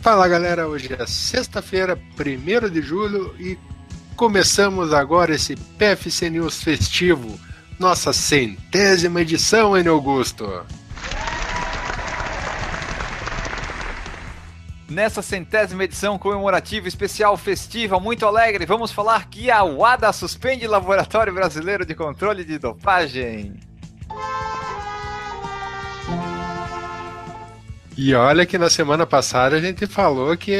Fala galera, hoje é sexta-feira, 1 de julho e começamos agora esse PFC News festivo, nossa centésima edição, Enio Augusto. Nessa centésima edição comemorativa, especial, festiva, muito alegre, vamos falar que a WADA suspende Laboratório Brasileiro de Controle de Dopagem. E olha que na semana passada a gente falou que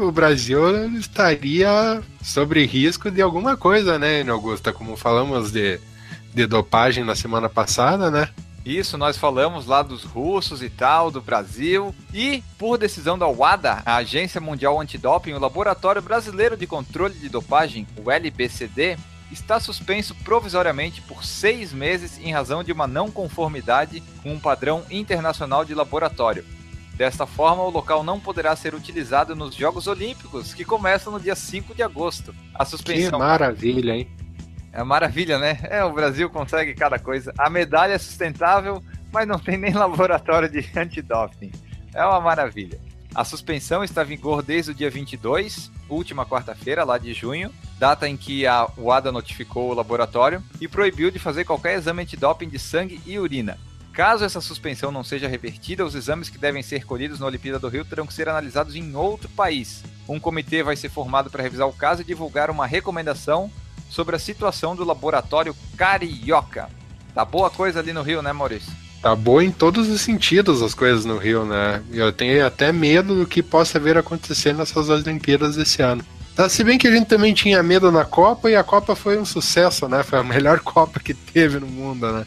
o Brasil estaria sobre risco de alguma coisa, né, Augusta? Como falamos de, de dopagem na semana passada, né? Isso, nós falamos lá dos russos e tal, do Brasil. E, por decisão da WADA, a Agência Mundial Antidoping, o Laboratório Brasileiro de Controle de Dopagem, o LBCD, está suspenso provisoriamente por seis meses em razão de uma não conformidade com um padrão internacional de laboratório. Desta forma, o local não poderá ser utilizado nos Jogos Olímpicos, que começam no dia 5 de agosto. A suspensão. Que maravilha, hein? É maravilha, né? É, o Brasil consegue cada coisa. A medalha é sustentável, mas não tem nem laboratório de antidoping. É uma maravilha. A suspensão está em vigor desde o dia 22, última quarta-feira, lá de junho, data em que a UADA notificou o laboratório e proibiu de fazer qualquer exame antidoping de sangue e urina. Caso essa suspensão não seja revertida, os exames que devem ser colhidos na Olimpíada do Rio terão que ser analisados em outro país. Um comitê vai ser formado para revisar o caso e divulgar uma recomendação sobre a situação do laboratório Carioca. Tá boa coisa ali no Rio, né, Maurício? Tá boa em todos os sentidos as coisas no Rio, né? Eu tenho até medo do que possa vir acontecer nessas Olimpíadas desse ano. Tá, se bem que a gente também tinha medo na Copa e a Copa foi um sucesso, né? Foi a melhor Copa que teve no mundo, né?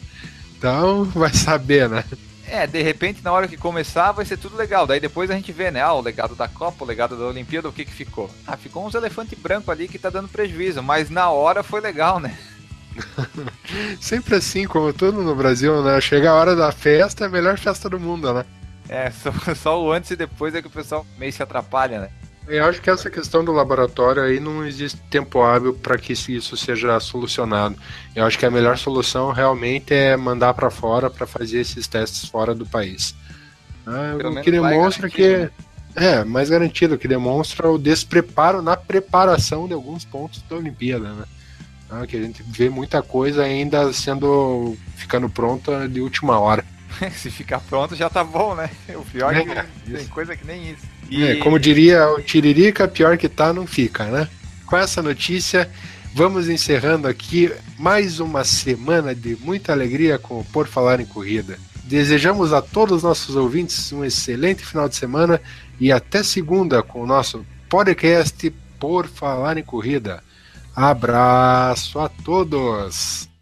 Então, vai saber, né? É, de repente, na hora que começar, vai ser tudo legal. Daí depois a gente vê, né? Ah, o legado da Copa, o legado da Olimpíada, o que que ficou? Ah, ficou uns elefantes brancos ali que tá dando prejuízo, mas na hora foi legal, né? Sempre assim, como tudo no Brasil, né? Chega a hora da festa, é a melhor festa do mundo, né? É, só, só o antes e depois é que o pessoal meio se atrapalha, né? Eu acho que essa questão do laboratório aí não existe tempo hábil para que isso seja solucionado. Eu acho que a melhor solução realmente é mandar para fora para fazer esses testes fora do país. Ah, o que demonstra que né? é mais garantido, que demonstra o despreparo na preparação de alguns pontos da Olimpíada, né? Ah, que a gente vê muita coisa ainda sendo ficando pronta de última hora. Se ficar pronto já tá bom, né? O pior é, é que tem coisa que nem isso. E... É, como diria o Tiririca, pior que tá, não fica, né? Com essa notícia, vamos encerrando aqui mais uma semana de muita alegria com o Por Falar em Corrida. Desejamos a todos os nossos ouvintes um excelente final de semana e até segunda com o nosso podcast Por Falar em Corrida. Abraço a todos!